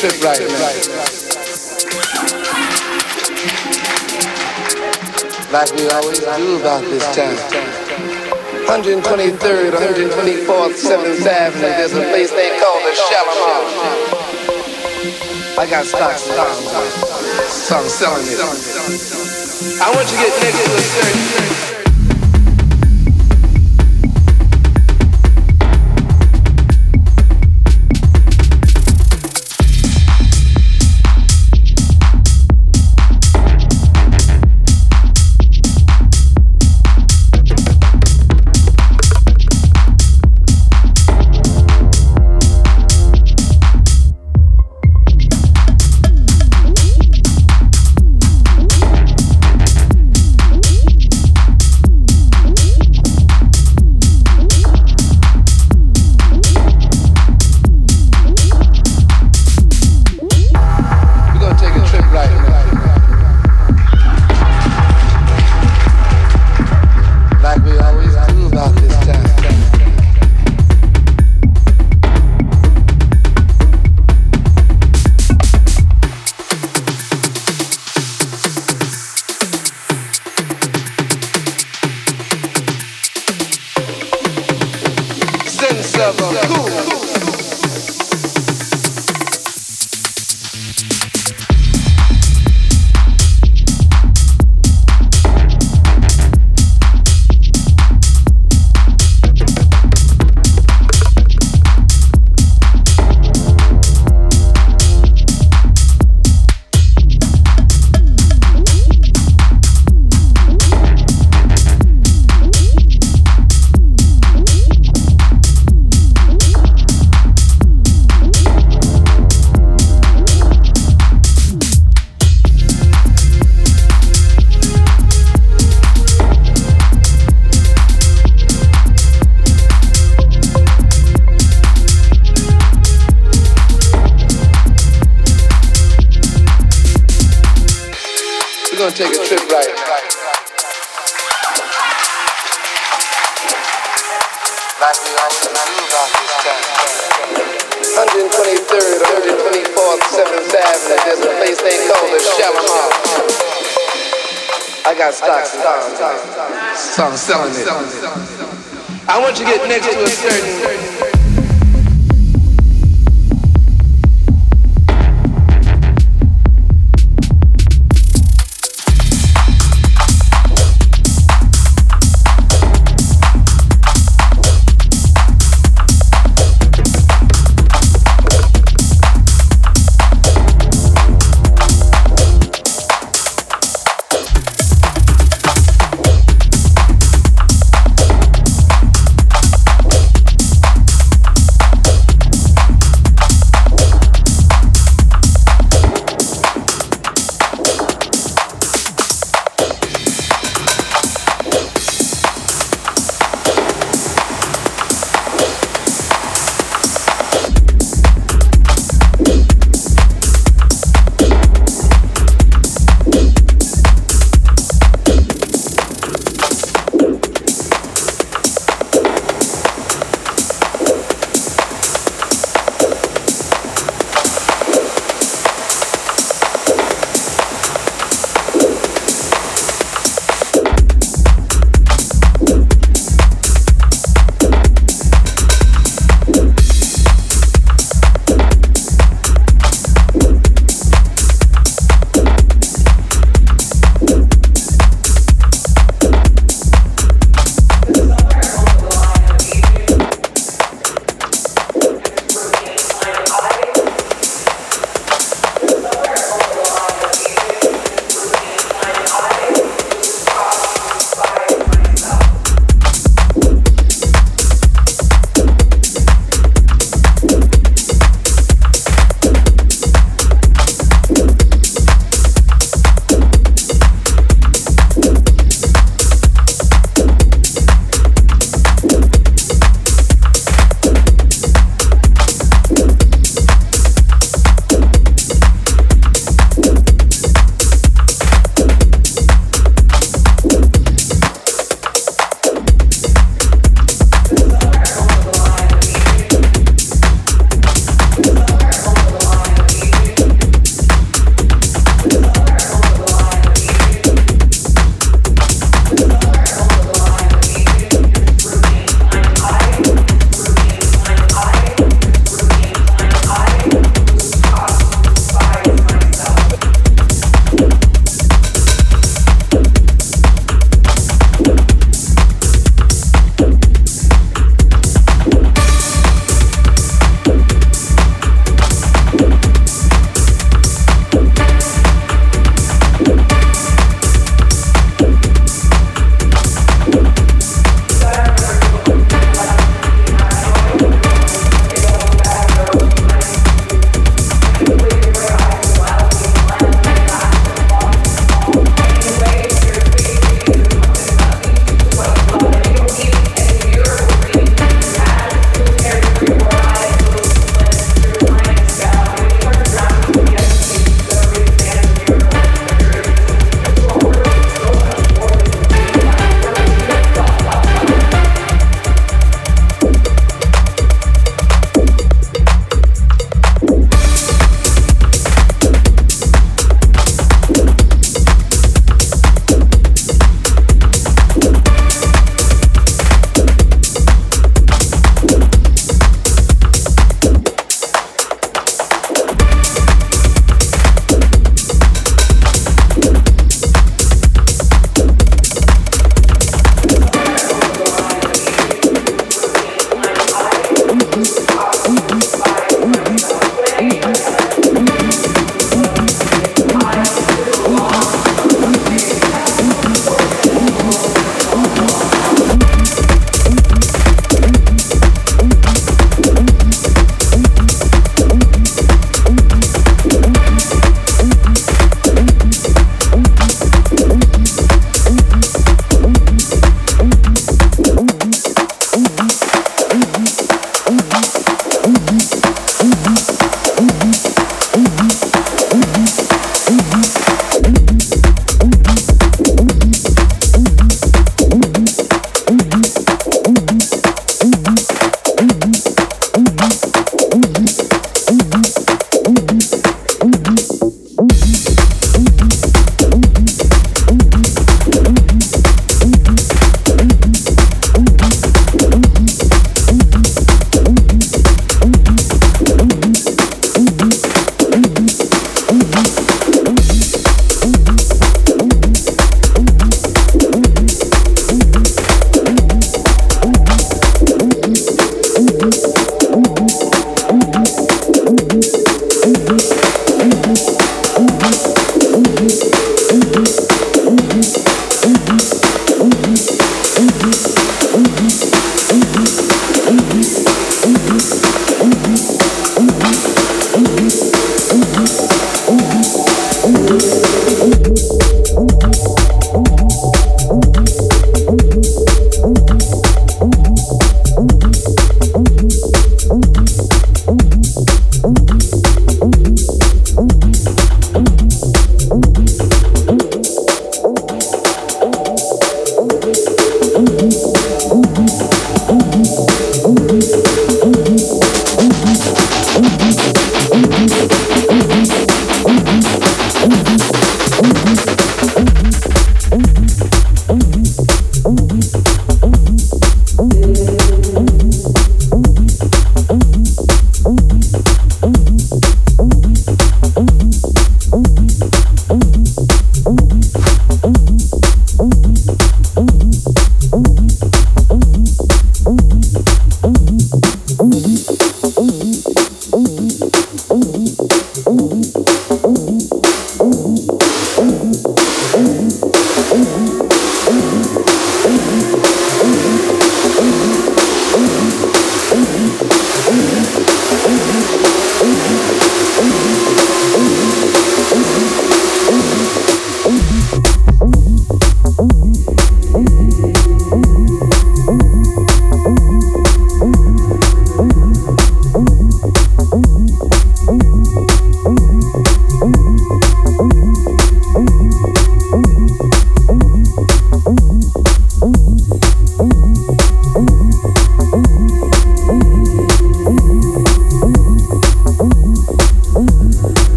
take right now. Like we always do about this time. 123rd, 124th, 7th Avenue, there's a place they call the Shalimar. I got stocks and bonds, so I'm selling it. I want you to get next to a certain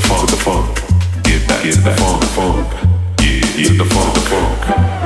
funk, the funk. Yeah, yeah, the funk, the funk. Yeah, yeah, the funk, the funk.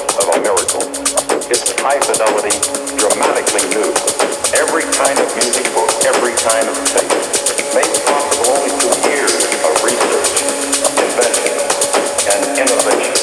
of a miracle. Its high fidelity dramatically new. Every kind of music for every kind of thing. Made possible only through years of research, invention, and innovation.